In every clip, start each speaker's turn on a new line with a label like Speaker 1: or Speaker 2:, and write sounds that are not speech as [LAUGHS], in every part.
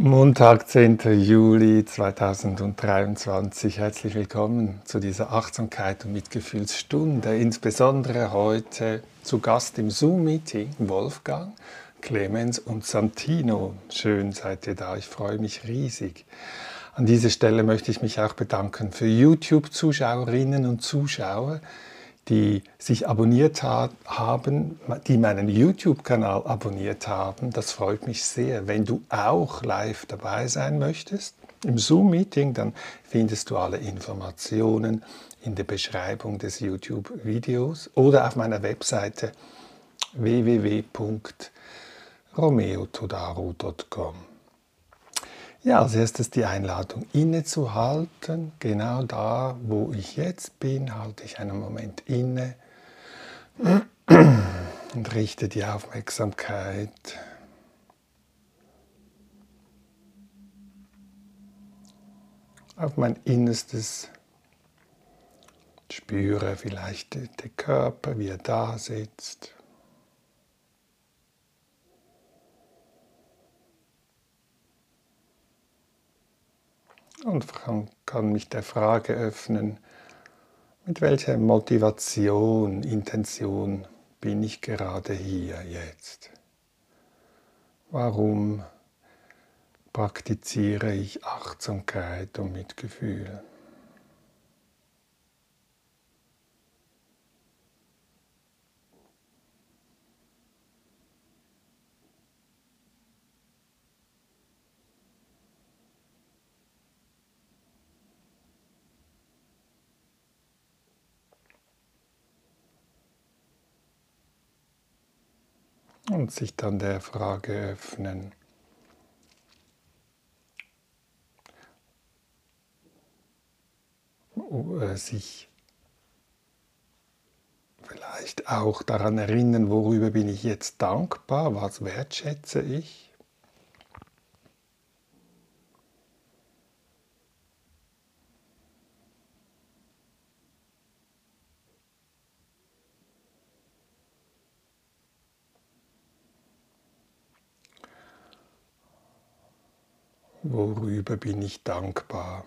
Speaker 1: Montag, 10. Juli 2023. Herzlich willkommen zu dieser Achtsamkeit und Mitgefühlsstunde. Insbesondere heute zu Gast im Zoom-Meeting Wolfgang, Clemens und Santino. Schön seid ihr da, ich freue mich riesig. An dieser Stelle möchte ich mich auch bedanken für YouTube-Zuschauerinnen und Zuschauer, die sich abonniert ha haben, die meinen YouTube-Kanal abonniert haben. Das freut mich sehr. Wenn du auch live dabei sein möchtest im Zoom-Meeting, dann findest du alle Informationen in der Beschreibung des YouTube-Videos oder auf meiner Webseite www.romeotodaro.com. Ja, als erstes die Einladung innezuhalten. Genau da, wo ich jetzt bin, halte ich einen Moment inne [CLEARS THROAT] und richte die Aufmerksamkeit auf mein Innerstes. Spüre vielleicht den Körper, wie er da sitzt. Und kann mich der Frage öffnen, mit welcher Motivation, Intention bin ich gerade hier jetzt? Warum praktiziere ich Achtsamkeit und Mitgefühl? Und sich dann der Frage öffnen, äh, sich vielleicht auch daran erinnern, worüber bin ich jetzt dankbar, was wertschätze ich. Worüber bin ich dankbar?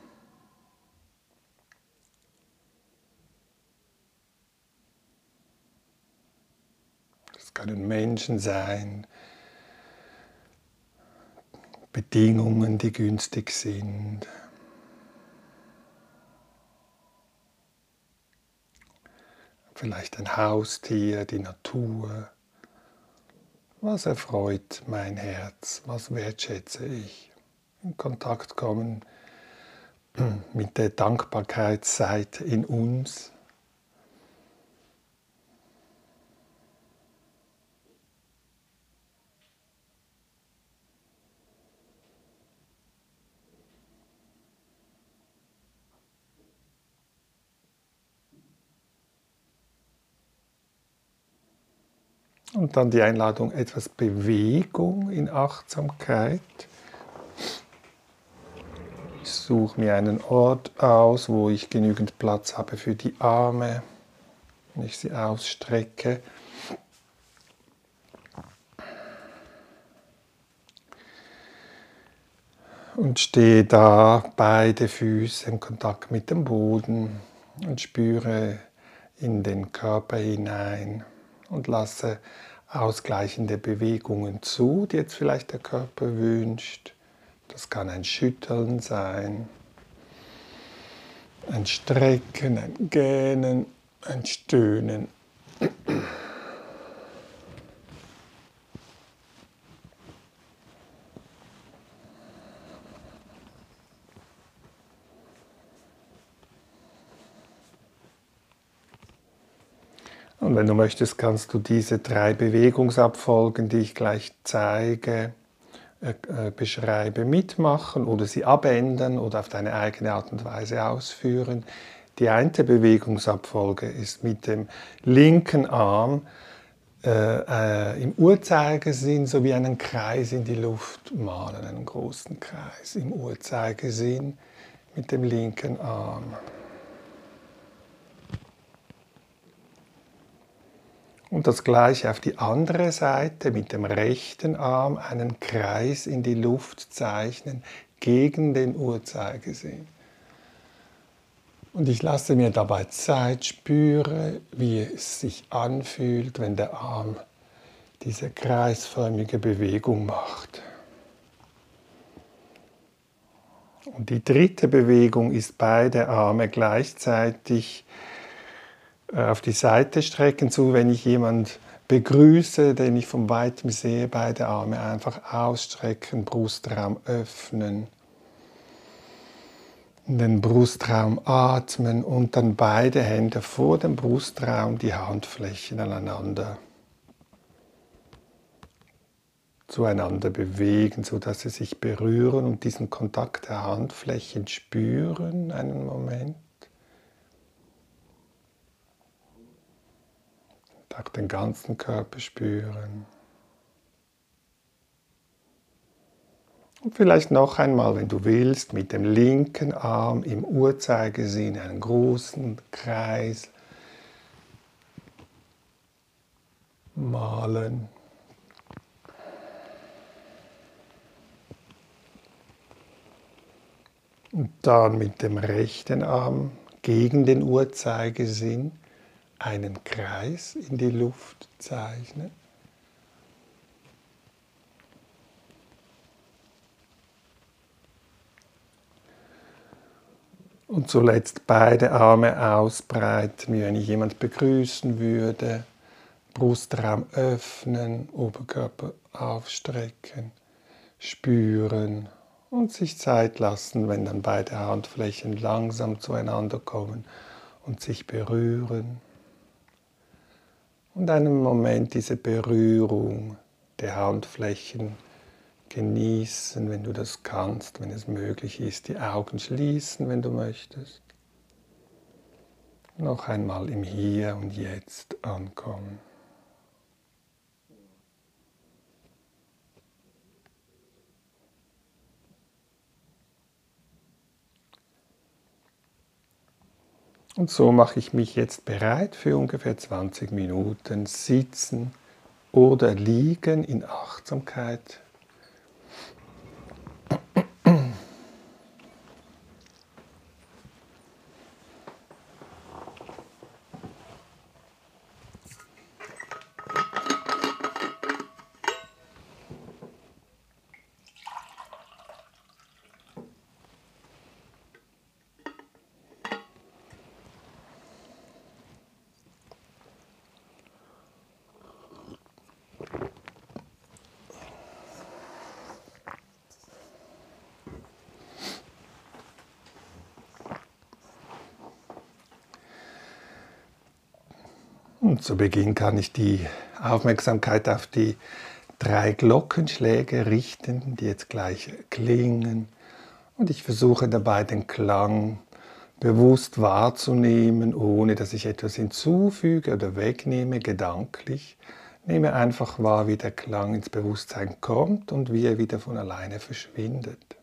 Speaker 1: Das können Menschen sein, Bedingungen, die günstig sind. Vielleicht ein Haustier, die Natur. Was erfreut mein Herz? Was wertschätze ich? In Kontakt kommen [CLEARS THROAT] mit der Dankbarkeitsseite in uns. Und dann die Einladung, etwas Bewegung in Achtsamkeit suche mir einen Ort aus, wo ich genügend Platz habe für die Arme, wenn ich sie ausstrecke. Und stehe da, beide Füße in Kontakt mit dem Boden und spüre in den Körper hinein und lasse ausgleichende Bewegungen zu, die jetzt vielleicht der Körper wünscht. Das kann ein Schütteln sein, ein Strecken, ein Gähnen, ein Stöhnen. Und wenn du möchtest, kannst du diese drei Bewegungsabfolgen, die ich gleich zeige, äh, äh, beschreibe, mitmachen oder sie abändern oder auf deine eigene Art und Weise ausführen. Die eine Bewegungsabfolge ist mit dem linken Arm äh, äh, im Uhrzeigersinn sowie einen Kreis in die Luft malen, einen großen Kreis im Uhrzeigersinn mit dem linken Arm. Und das gleiche auf die andere Seite mit dem rechten Arm einen Kreis in die Luft zeichnen gegen den Uhrzeigersinn. Und ich lasse mir dabei Zeit, spüre, wie es sich anfühlt, wenn der Arm diese kreisförmige Bewegung macht. Und die dritte Bewegung ist beide Arme gleichzeitig auf die Seite strecken zu, wenn ich jemand begrüße, den ich von weitem sehe, beide Arme einfach ausstrecken, Brustraum öffnen, in den Brustraum atmen und dann beide Hände vor dem Brustraum, die Handflächen aneinander zueinander bewegen, sodass sie sich berühren und diesen Kontakt der Handflächen spüren einen Moment. Auch den ganzen Körper spüren. Und vielleicht noch einmal, wenn du willst, mit dem linken Arm im Uhrzeigersinn einen großen Kreis malen. Und dann mit dem rechten Arm gegen den Uhrzeigersinn einen Kreis in die Luft zeichnen. Und zuletzt beide Arme ausbreiten, wie wenn ich jemand begrüßen würde. Brustraum öffnen, Oberkörper aufstrecken, spüren und sich Zeit lassen, wenn dann beide Handflächen langsam zueinander kommen und sich berühren. Und einen Moment diese Berührung der Handflächen genießen, wenn du das kannst, wenn es möglich ist, die Augen schließen, wenn du möchtest. Noch einmal im Hier und Jetzt ankommen. Und so mache ich mich jetzt bereit für ungefähr 20 Minuten Sitzen oder Liegen in Achtsamkeit Und zu Beginn kann ich die Aufmerksamkeit auf die drei Glockenschläge richten, die jetzt gleich klingen. Und ich versuche dabei den Klang bewusst wahrzunehmen, ohne dass ich etwas hinzufüge oder wegnehme, gedanklich. Nehme einfach wahr, wie der Klang ins Bewusstsein kommt und wie er wieder von alleine verschwindet.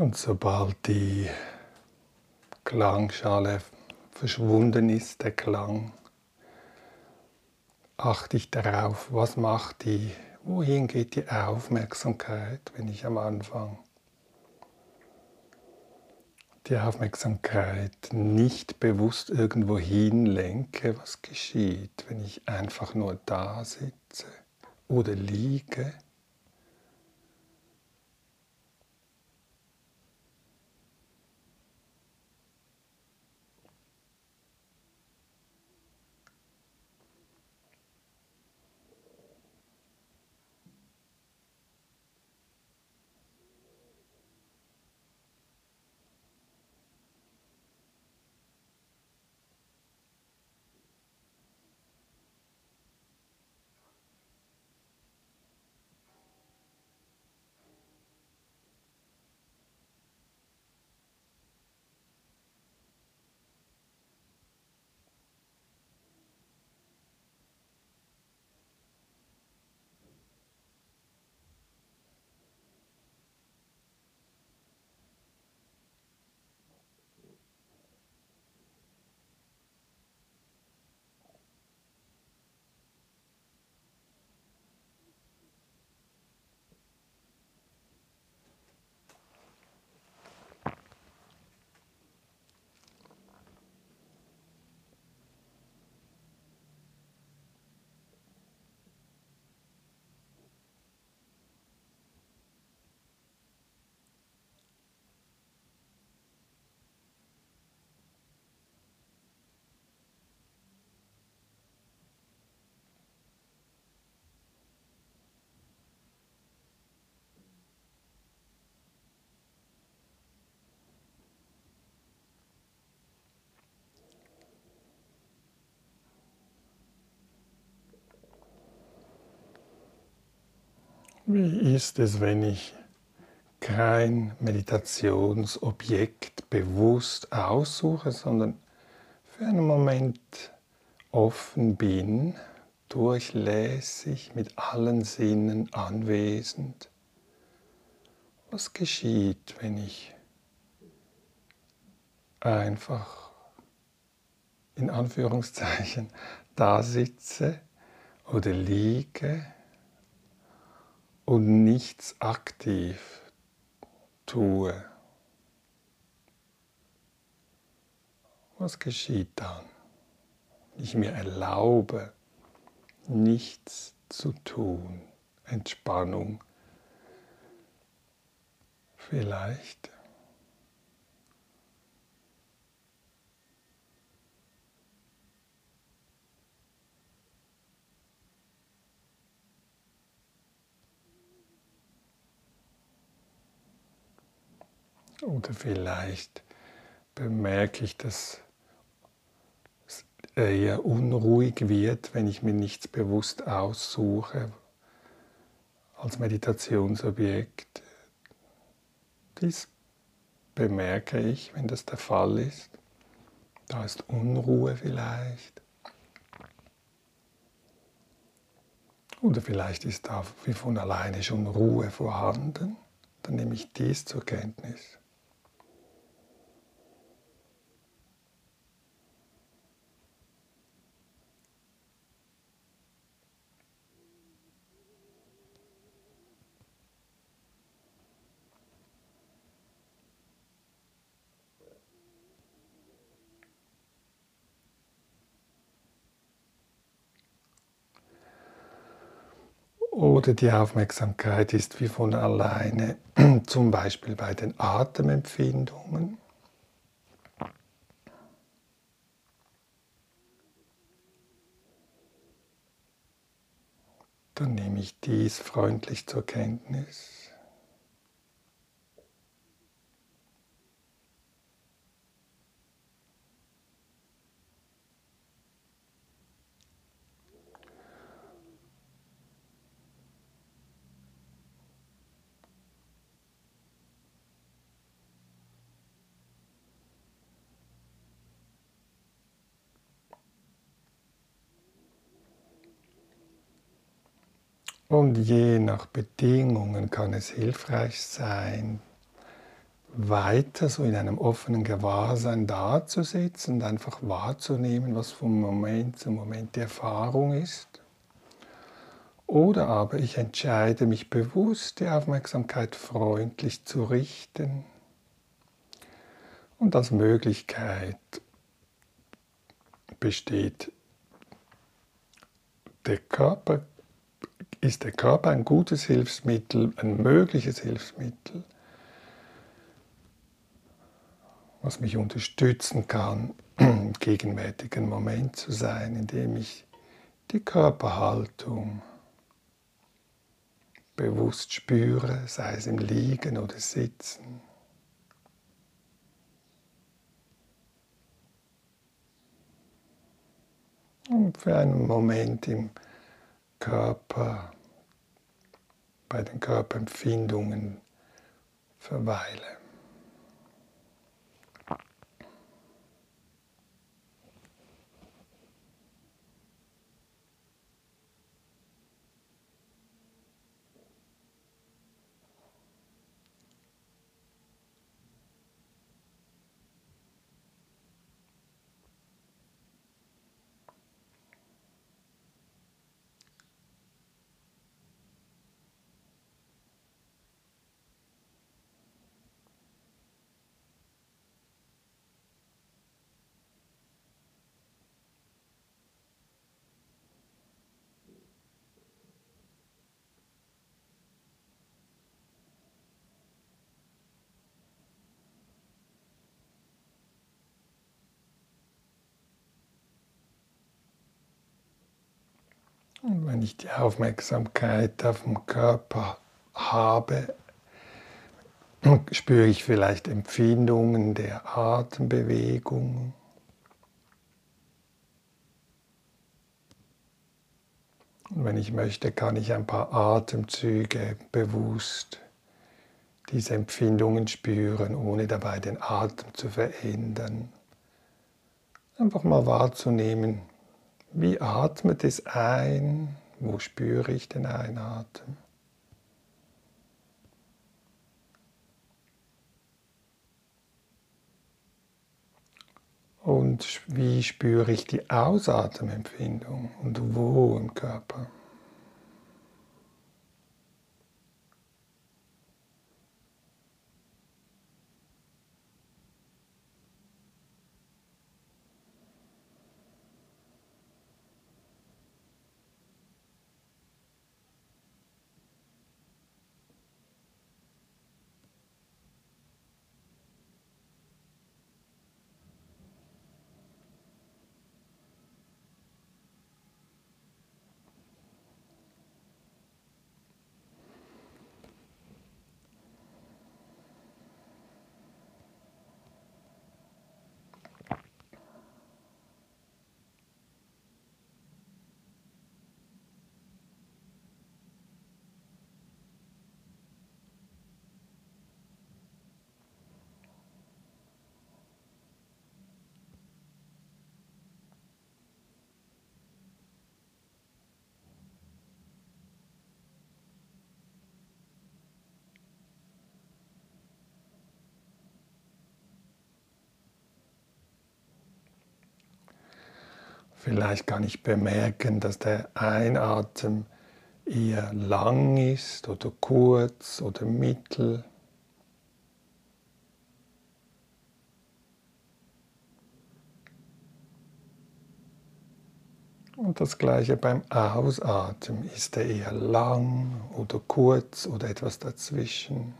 Speaker 1: Und sobald die Klangschale verschwunden ist, der Klang, achte ich darauf, was macht die, wohin geht die Aufmerksamkeit, wenn ich am Anfang die Aufmerksamkeit nicht bewusst irgendwo hinlenke, was geschieht, wenn ich einfach nur da sitze oder liege Wie ist es, wenn ich kein Meditationsobjekt bewusst aussuche, sondern für einen Moment offen bin, durchlässig, mit allen Sinnen anwesend? Was geschieht, wenn ich einfach in Anführungszeichen [LAUGHS] da sitze oder liege? Und nichts aktiv tue, was geschieht dann? Ich mir erlaube, nichts zu tun, Entspannung vielleicht. Oder vielleicht bemerke ich, dass es eher unruhig wird, wenn ich mir nichts bewusst aussuche als Meditationsobjekt. Dies bemerke ich, wenn das der Fall ist. Da ist Unruhe vielleicht. Oder vielleicht ist da wie von alleine schon Ruhe vorhanden. Dann nehme ich dies zur Kenntnis. Oder die Aufmerksamkeit ist wie von alleine, [CLEARS THROAT] zum Beispiel bei den Atemempfindungen. Dann nehme ich dies freundlich zur Kenntnis. Und je nach Bedingungen kann es hilfreich sein, weiter so in einem offenen Gewahrsein dazusitzen und einfach wahrzunehmen, was vom Moment zu Moment die Erfahrung ist. Oder aber ich entscheide mich bewusst, die Aufmerksamkeit freundlich zu richten und als Möglichkeit besteht der Körper, ist der Körper ein gutes Hilfsmittel, ein mögliches Hilfsmittel, was mich unterstützen kann, [CLEARS THROAT] im gegenwärtigen Moment zu sein, indem ich die Körperhaltung bewusst spüre, sei es im Liegen oder Sitzen. Und für einen Moment im Körper, bei den Körperempfindungen verweile. Und wenn ich die Aufmerksamkeit auf dem Körper habe, spüre ich vielleicht Empfindungen der Atembewegung. Und wenn ich möchte, kann ich ein paar Atemzüge bewusst diese Empfindungen spüren, ohne dabei den Atem zu verändern. Einfach mal wahrzunehmen, wie atmet es ein? Wo spüre ich den Einatmen? Und wie spüre ich die Ausatemempfindung und wo im Körper? Vielleicht kann ich bemerken, dass der Einatmen eher lang ist oder kurz oder mittel. Und das gleiche beim Ausatmen. Ist er eher lang oder kurz oder etwas dazwischen?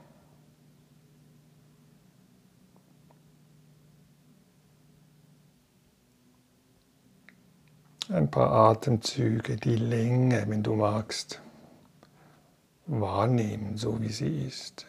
Speaker 1: Ein paar Atemzüge, die Länge, wenn du magst, wahrnehmen, so wie sie ist.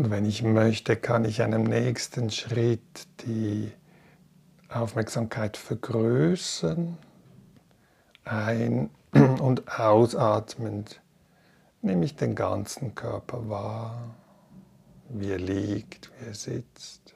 Speaker 1: Und wenn ich möchte, kann ich einem nächsten Schritt die Aufmerksamkeit vergrößern, ein- [CLEARS THROAT] und ausatmend nehme ich den ganzen Körper wahr, wie er liegt, wie er sitzt.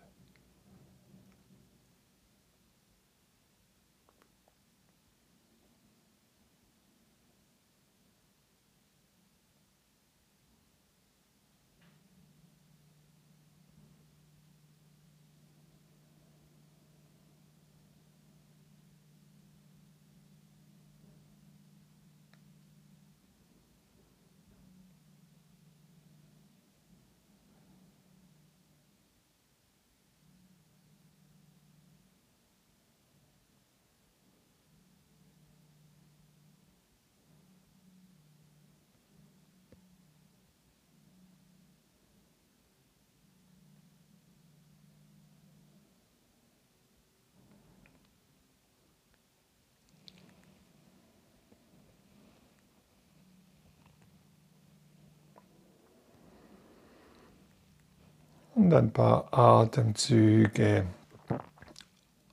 Speaker 1: Und ein paar Atemzüge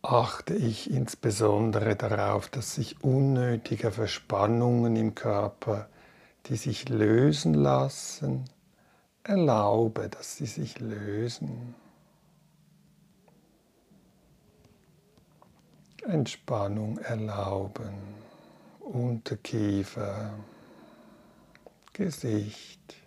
Speaker 1: achte ich insbesondere darauf, dass sich unnötige Verspannungen im Körper, die sich lösen lassen, erlaube, dass sie sich lösen. Entspannung erlauben, Unterkiefer, Gesicht.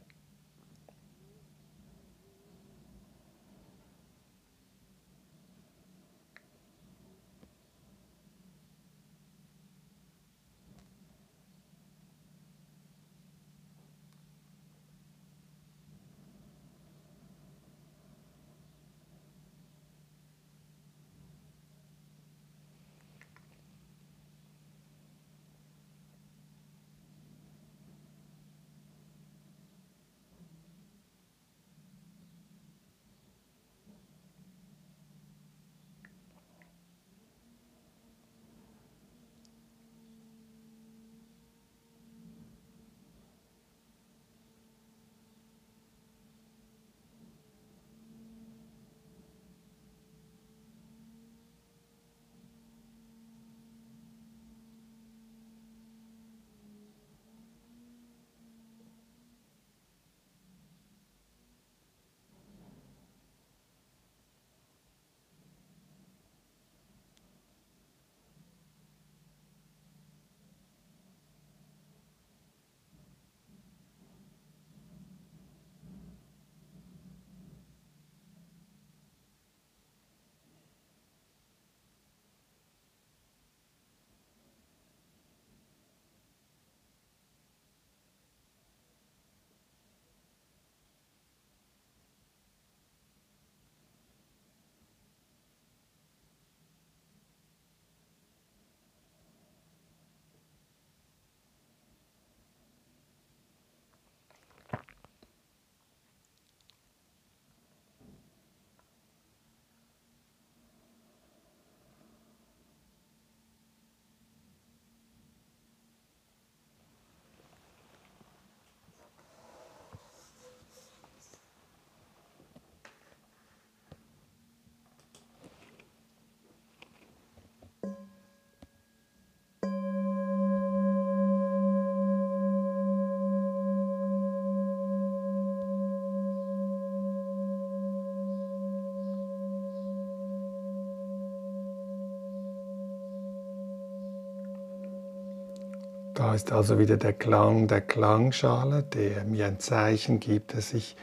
Speaker 1: Da ist also wieder der Klang der Klangschale, der mir ein Zeichen gibt, dass ich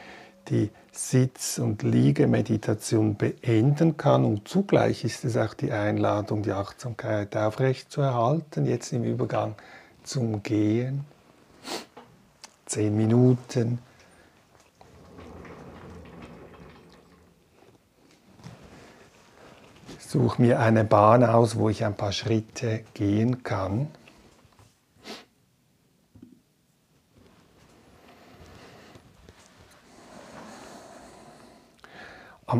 Speaker 1: die Sitz- und Liegemeditation beenden kann. Und zugleich ist es auch die Einladung, die Achtsamkeit aufrechtzuerhalten, jetzt im Übergang zum Gehen. Zehn Minuten. Ich suche mir eine Bahn aus, wo ich ein paar Schritte gehen kann.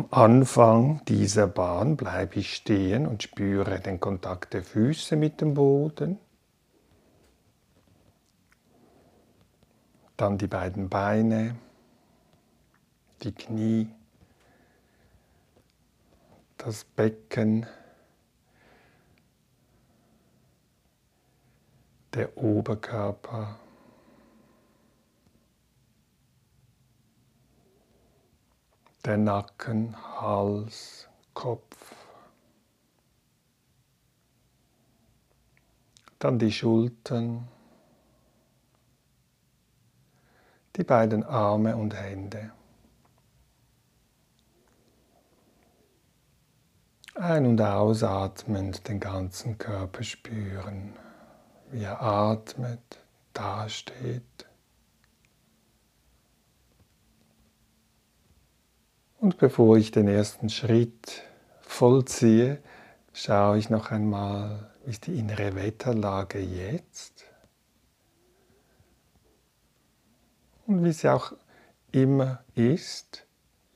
Speaker 1: Am Anfang dieser Bahn bleibe ich stehen und spüre den Kontakt der Füße mit dem Boden. Dann die beiden Beine, die Knie, das Becken, der Oberkörper. Der Nacken, Hals, Kopf. Dann die Schultern, die beiden Arme und Hände. Ein- und ausatmend den ganzen Körper spüren, wie er atmet, dasteht. Und bevor ich den ersten Schritt vollziehe, schaue ich noch einmal, wie ist die innere Wetterlage jetzt und wie sie auch immer ist.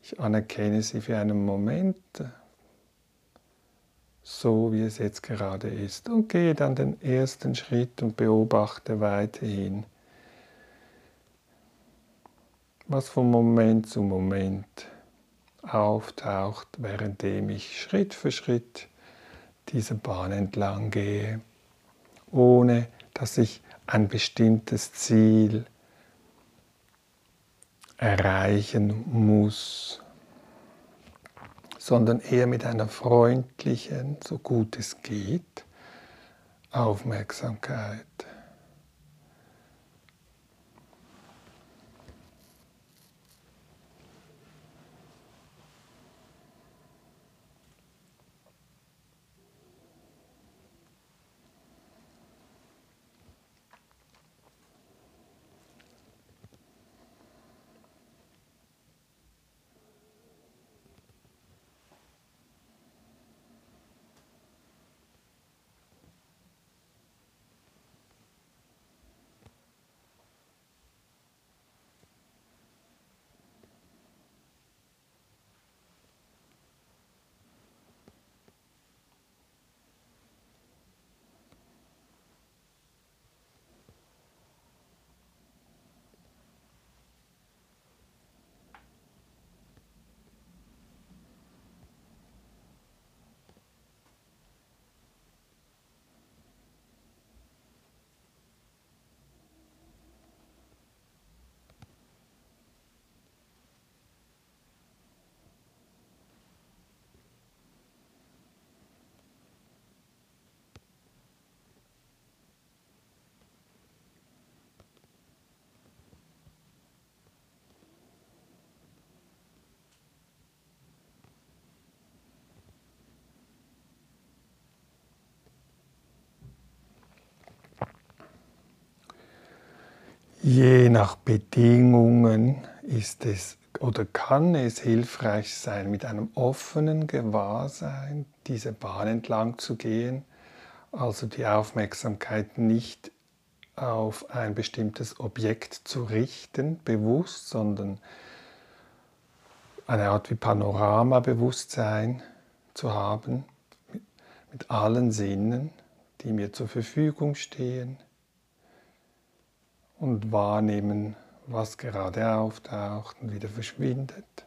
Speaker 1: Ich anerkenne sie für einen Moment, so wie es jetzt gerade ist, und gehe dann den ersten Schritt und beobachte weiterhin, was von Moment zu Moment auftaucht, währenddem ich Schritt für Schritt diese Bahn entlang gehe, ohne dass ich ein bestimmtes Ziel erreichen muss, sondern eher mit einer freundlichen, so gut es geht, Aufmerksamkeit. Je nach Bedingungen ist es oder kann es hilfreich sein, mit einem offenen Gewahrsein diese Bahn entlang zu gehen, also die Aufmerksamkeit nicht auf ein bestimmtes Objekt zu richten, bewusst, sondern eine Art wie Panoramabewusstsein zu haben, mit allen Sinnen, die mir zur Verfügung stehen und wahrnehmen, was gerade auftaucht und wieder verschwindet.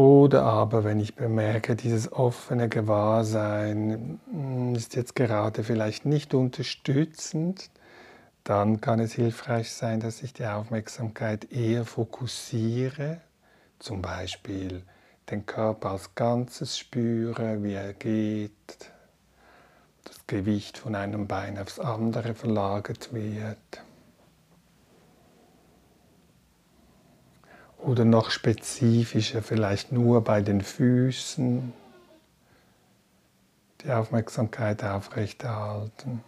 Speaker 1: Oder aber, wenn ich bemerke, dieses offene Gewahrsein hm, ist jetzt gerade vielleicht nicht unterstützend, dann kann es hilfreich sein, dass ich die Aufmerksamkeit eher fokussiere, zum Beispiel den Körper als Ganzes spüre, wie er geht, das Gewicht von einem Bein aufs andere verlagert wird. Oder noch spezifischer, vielleicht nur bei den Füßen. die Aufmerksamkeit aufrechterhalten.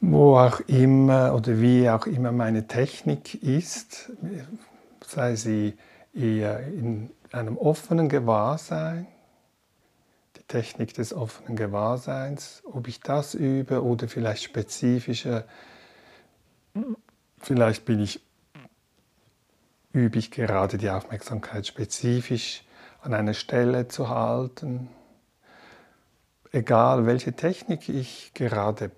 Speaker 1: Wo auch immer oder wie auch immer meine Technik ist, sei sie eher in einem offenen Gewahrsein, die Technik des offenen Gewahrseins, ob ich das übe oder vielleicht spezifischer, vielleicht bin ich, übe ich gerade die Aufmerksamkeit spezifisch an einer Stelle zu halten, egal welche Technik ich gerade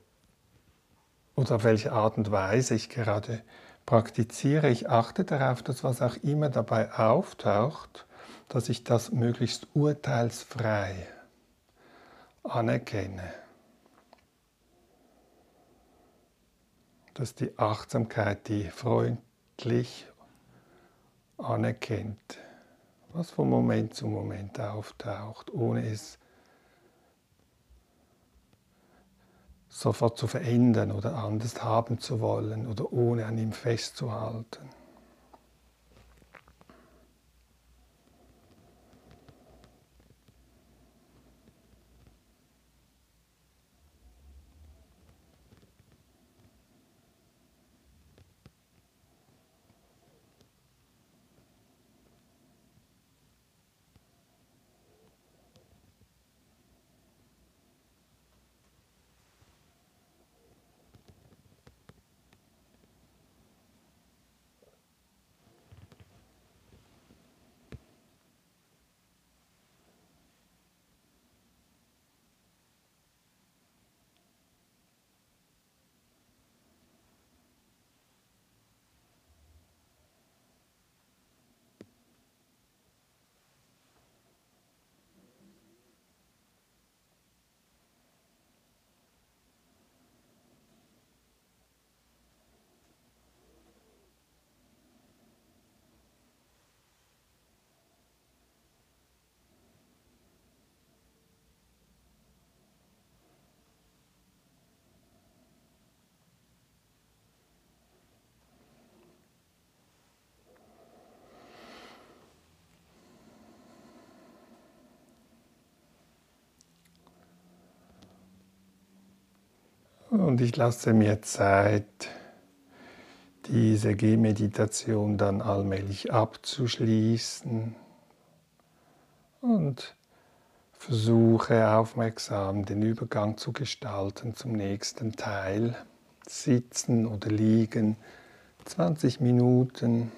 Speaker 1: oder auf welche Art und Weise ich gerade praktiziere. Ich achte darauf, dass was auch immer dabei auftaucht, dass ich das möglichst urteilsfrei anerkenne. Dass die Achtsamkeit, die freundlich anerkennt, was von Moment zu Moment auftaucht, ohne es sofort zu verändern oder anders haben zu wollen oder ohne an ihm festzuhalten. Und ich lasse mir Zeit, diese Gehmeditation dann allmählich abzuschließen und versuche aufmerksam den Übergang zu gestalten zum nächsten Teil. Sitzen oder liegen, 20 Minuten.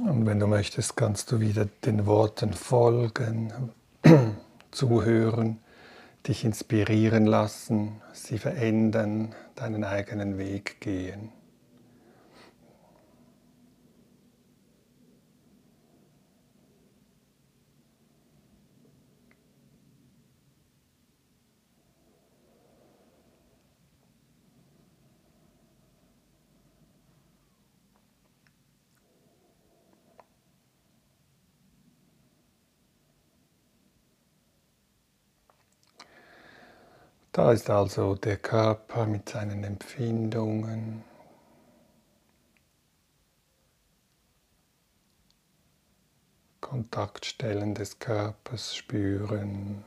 Speaker 1: Und wenn du möchtest, kannst du wieder den Worten folgen, [CLEARS THROAT] zuhören, dich inspirieren lassen, sie verändern, deinen eigenen Weg gehen. Da ist also der Körper mit seinen Empfindungen. Kontaktstellen des Körpers spüren.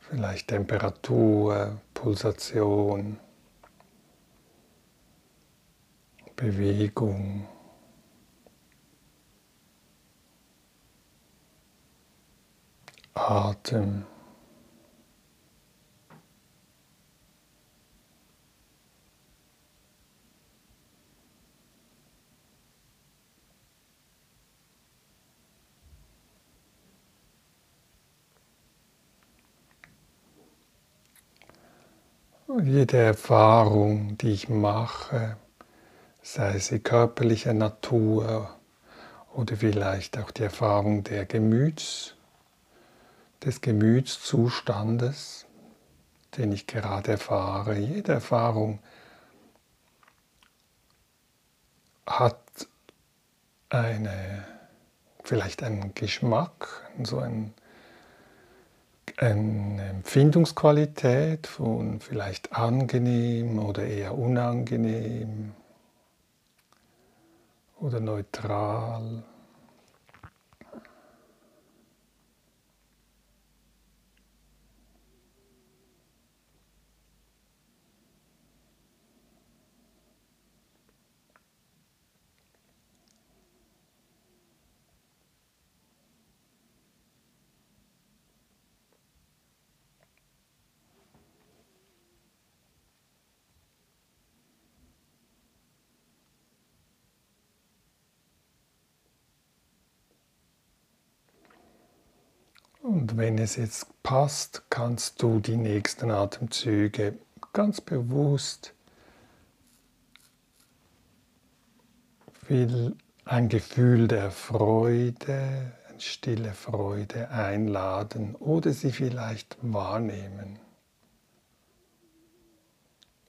Speaker 1: Vielleicht Temperatur, Pulsation, Bewegung. Atem. jede Erfahrung, die ich mache, sei sie körperlicher Natur oder vielleicht auch die Erfahrung der Gemüts, des Gemütszustandes, den ich gerade erfahre. Jede Erfahrung hat eine, vielleicht einen Geschmack, so ein, eine Empfindungsqualität von vielleicht angenehm oder eher unangenehm oder neutral. Und wenn es jetzt passt, kannst du die nächsten Atemzüge ganz bewusst will ein Gefühl der Freude, eine stille Freude einladen oder sie vielleicht wahrnehmen.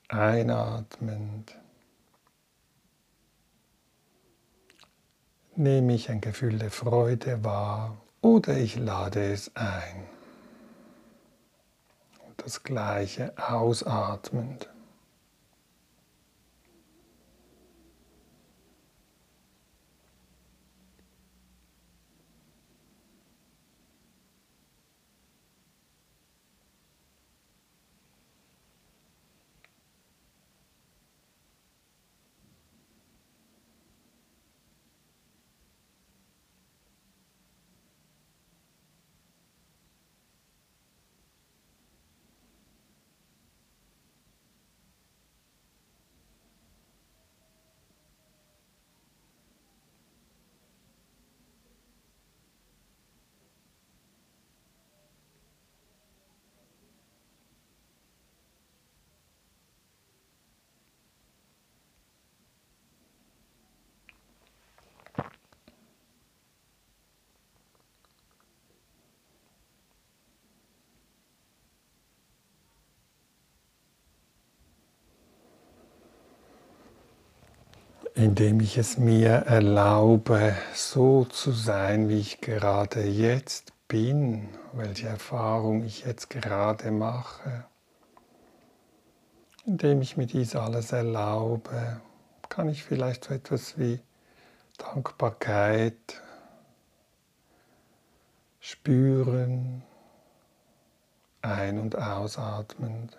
Speaker 1: Einatmend nehme ich ein Gefühl der Freude wahr oder ich lade es ein. Das gleiche ausatmend. Indem ich es mir erlaube, so zu sein, wie ich gerade jetzt bin, welche Erfahrung ich jetzt gerade mache. Indem ich mir dies alles erlaube, kann ich vielleicht so etwas wie Dankbarkeit spüren, ein- und ausatmend.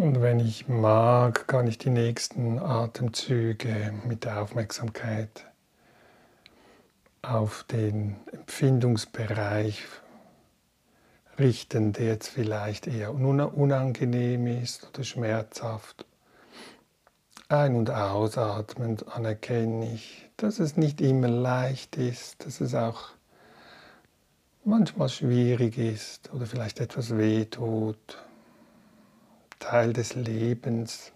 Speaker 1: Und wenn ich mag, kann ich die nächsten Atemzüge mit der Aufmerksamkeit auf den Empfindungsbereich richten, der jetzt vielleicht eher unangenehm ist oder schmerzhaft. Ein- und ausatmend anerkenne ich, dass es nicht immer leicht ist, dass es auch manchmal schwierig ist oder vielleicht etwas wehtut. Teil des Lebens.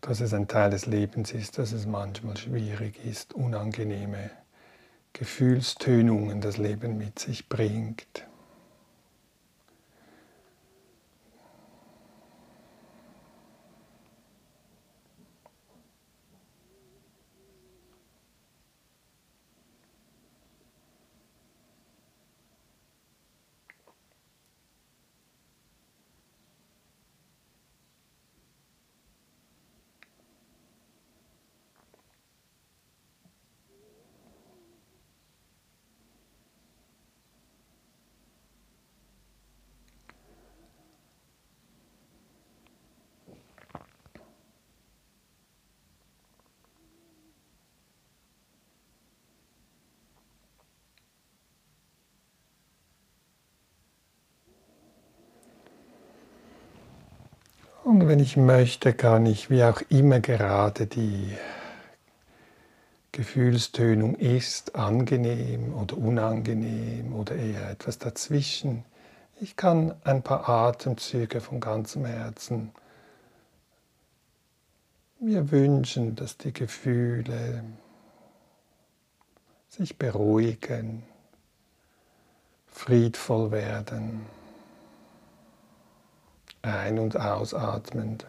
Speaker 1: Dass es ein Teil des Lebens ist, dass es manchmal schwierig ist, unangenehme Gefühlstönungen das Leben mit sich bringt. Und wenn ich möchte, kann ich wie auch immer gerade die Gefühlstönung ist, angenehm oder unangenehm oder eher etwas dazwischen. Ich kann ein paar Atemzüge von ganzem Herzen mir wünschen, dass die Gefühle sich beruhigen, friedvoll werden ein- und ausatmend.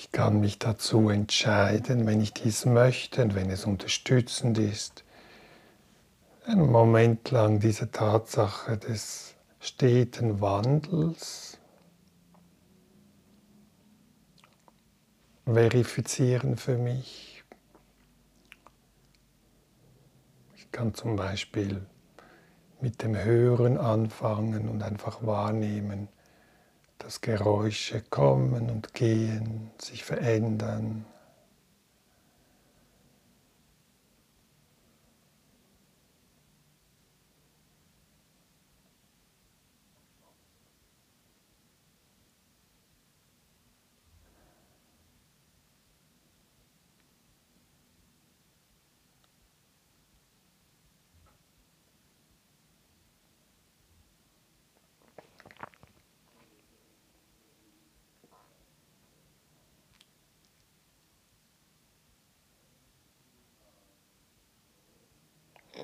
Speaker 1: Ich kann mich dazu entscheiden, wenn ich dies möchte und wenn es unterstützend ist, einen Moment lang diese Tatsache des steten Wandels verifizieren für mich. Ich kann zum Beispiel mit dem Hören anfangen und einfach wahrnehmen, dass Geräusche kommen und gehen, sich verändern.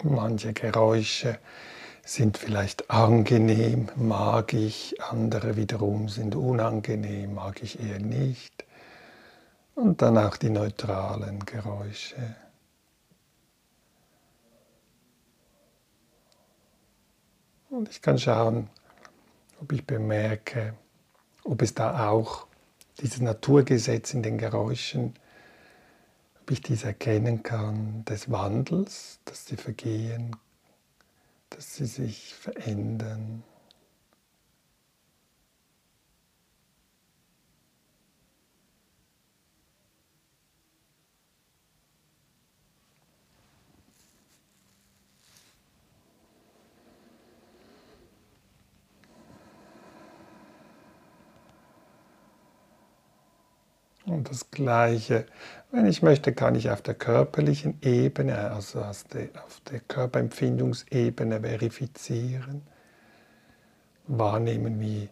Speaker 1: Manche Geräusche sind vielleicht angenehm, mag ich, andere wiederum sind unangenehm, mag ich eher nicht. Und dann auch die neutralen Geräusche. Und ich kann schauen, ob ich bemerke, ob es da auch dieses Naturgesetz in den Geräuschen, ob ich dies erkennen kann, des Wandels, dass sie vergehen, dass sie sich verändern. Und das Gleiche, wenn ich möchte, kann ich auf der körperlichen Ebene, also auf der Körperempfindungsebene verifizieren, wahrnehmen, wie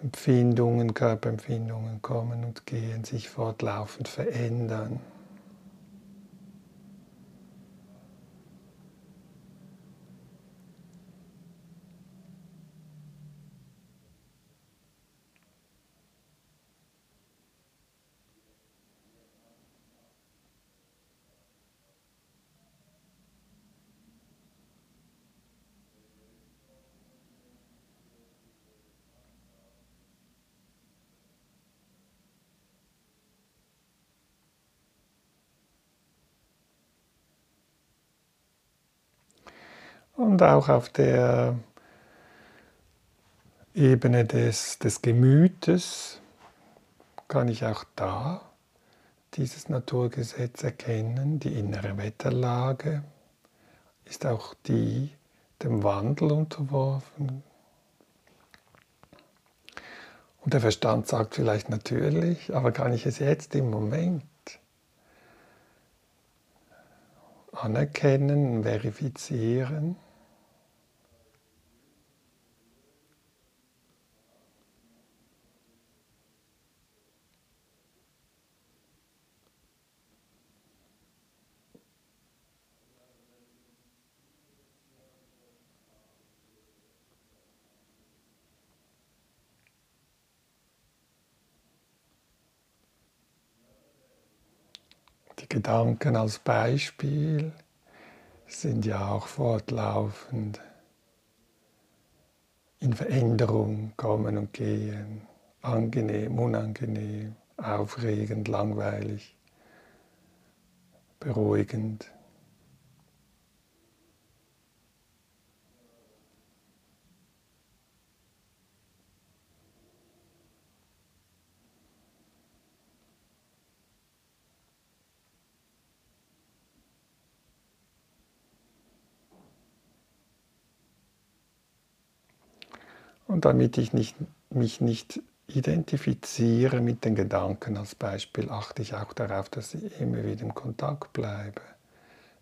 Speaker 1: Empfindungen, Körperempfindungen kommen und gehen, sich fortlaufend verändern. Und auch auf der Ebene des, des Gemütes kann ich auch da dieses Naturgesetz erkennen. Die innere Wetterlage ist auch die dem Wandel unterworfen. Und der Verstand sagt vielleicht natürlich, aber kann ich es jetzt im Moment anerkennen, verifizieren? Gedanken als Beispiel sind ja auch fortlaufend in Veränderung kommen und gehen, angenehm, unangenehm, aufregend, langweilig, beruhigend. Und damit ich nicht, mich nicht identifiziere mit den Gedanken als Beispiel, achte ich auch darauf, dass ich immer wieder im Kontakt bleibe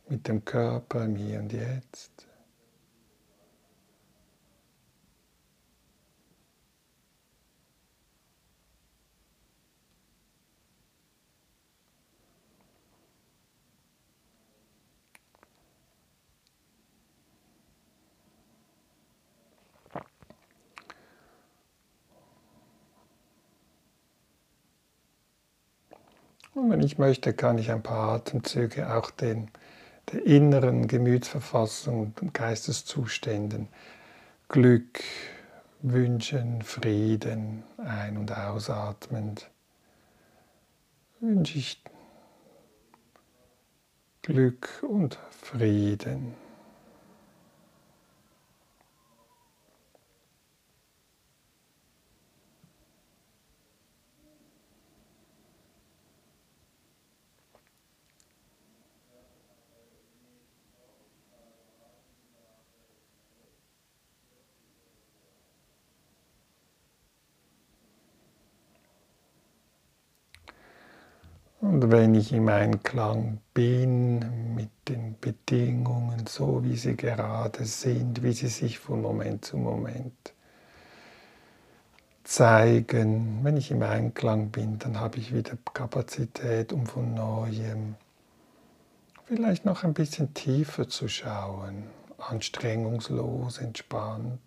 Speaker 1: mit dem Körper im Hier und Jetzt. Und wenn ich möchte, kann ich ein paar Atemzüge auch den, der inneren Gemütsverfassung und Geisteszuständen Glück wünschen, Frieden ein- und ausatmend. Wünsche ich Glück und Frieden. Wenn ich im Einklang bin mit den Bedingungen, so wie sie gerade sind, wie sie sich von Moment zu Moment zeigen, wenn ich im Einklang bin, dann habe ich wieder Kapazität, um von neuem vielleicht noch ein bisschen tiefer zu schauen, anstrengungslos, entspannt.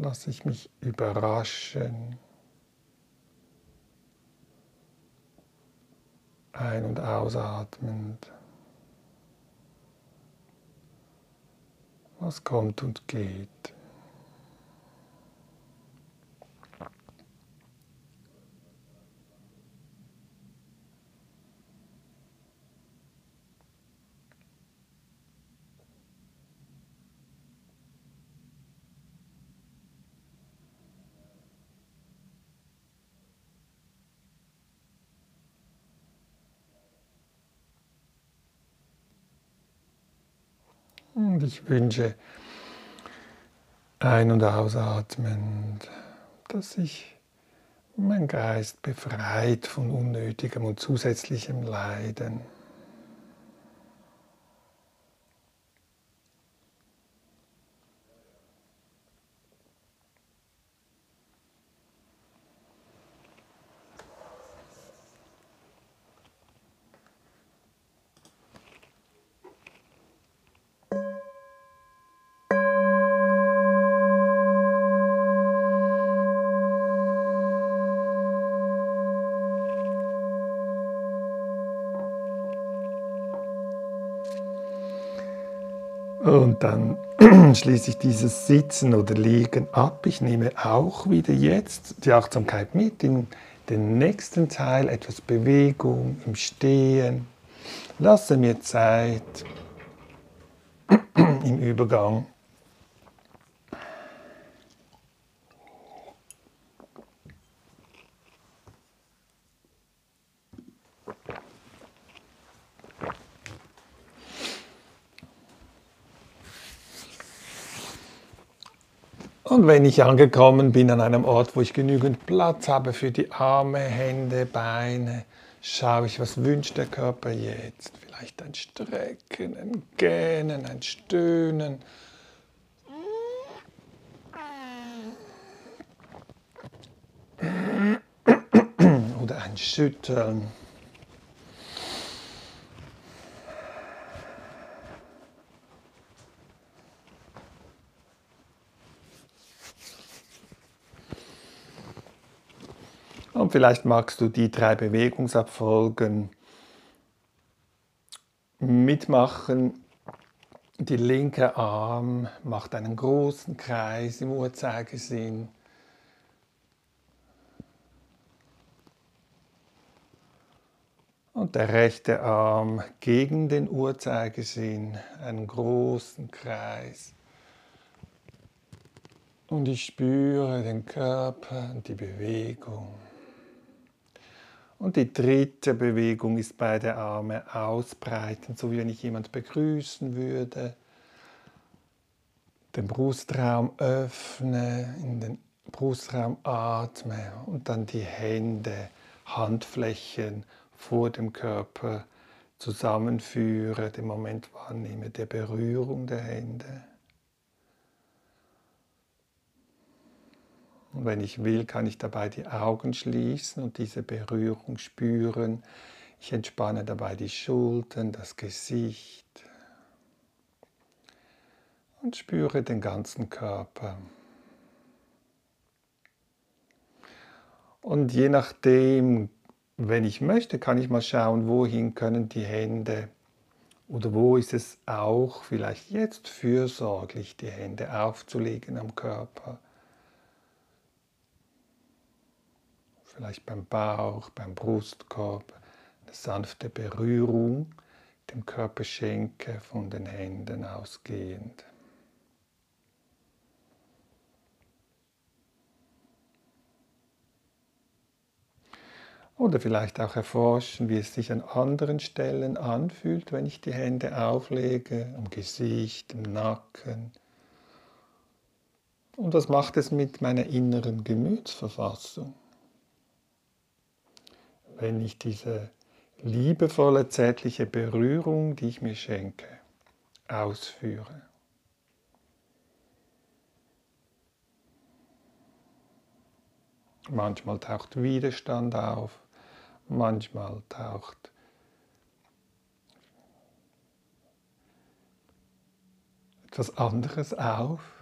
Speaker 1: Lasse ich mich überraschen. Ein- und ausatmend. Was kommt und geht. Und ich wünsche ein- und ausatmend, dass sich mein Geist befreit von unnötigem und zusätzlichem Leiden. Und dann schließe ich dieses Sitzen oder Liegen ab. Ich nehme auch wieder jetzt die Achtsamkeit mit in den nächsten Teil, etwas Bewegung im Stehen. Lasse mir Zeit im Übergang Und wenn ich angekommen bin an einem Ort, wo ich genügend Platz habe für die Arme, Hände, Beine, schaue ich, was wünscht der Körper jetzt? Vielleicht ein Strecken, ein Gähnen, ein Stöhnen. Oder ein Schütteln. Und vielleicht magst du die drei Bewegungsabfolgen mitmachen. Die linke Arm macht einen großen Kreis im Uhrzeigersinn. Und der rechte Arm gegen den Uhrzeigersinn, einen großen Kreis. Und ich spüre den Körper und die Bewegung. Und die dritte Bewegung ist beide Arme ausbreiten, so wie wenn ich jemand begrüßen würde. Den Brustraum öffne, in den Brustraum atme und dann die Hände, Handflächen vor dem Körper zusammenführe, den Moment wahrnehme der Berührung der Hände. Und wenn ich will, kann ich dabei die Augen schließen und diese Berührung spüren. Ich entspanne dabei die Schultern, das Gesicht und spüre den ganzen Körper. Und je nachdem, wenn ich möchte, kann ich mal schauen, wohin können die Hände oder wo ist es auch vielleicht jetzt fürsorglich, die Hände aufzulegen am Körper. Vielleicht beim Bauch, beim Brustkorb, eine sanfte Berührung dem Körperschenkel von den Händen ausgehend. Oder vielleicht auch erforschen, wie es sich an anderen Stellen anfühlt, wenn ich die Hände auflege, am Gesicht, im Nacken. Und was macht es mit meiner inneren Gemütsverfassung? Wenn ich diese liebevolle, zärtliche Berührung, die ich mir schenke, ausführe. Manchmal taucht Widerstand auf, manchmal taucht etwas anderes auf.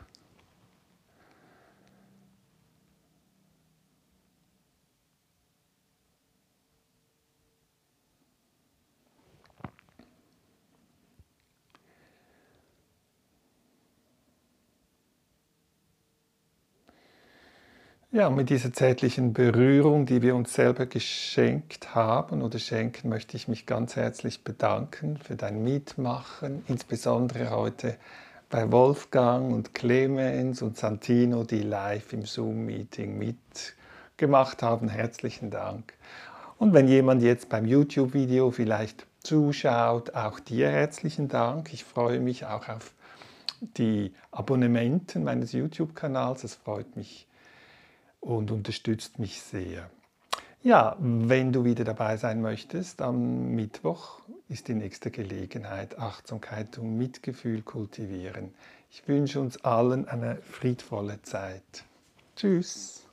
Speaker 1: Ja, mit dieser zärtlichen Berührung, die wir uns selber geschenkt haben oder schenken, möchte ich mich ganz herzlich bedanken für dein Mitmachen, insbesondere heute bei Wolfgang und Clemens und Santino, die live im Zoom-Meeting mitgemacht haben. Herzlichen Dank. Und wenn jemand jetzt beim YouTube-Video vielleicht zuschaut, auch dir herzlichen Dank. Ich freue mich auch auf die Abonnementen meines YouTube-Kanals. Es freut mich und unterstützt mich sehr. Ja, wenn du wieder dabei sein möchtest, am Mittwoch ist die nächste Gelegenheit Achtsamkeit und Mitgefühl kultivieren. Ich wünsche uns allen eine friedvolle Zeit. Tschüss.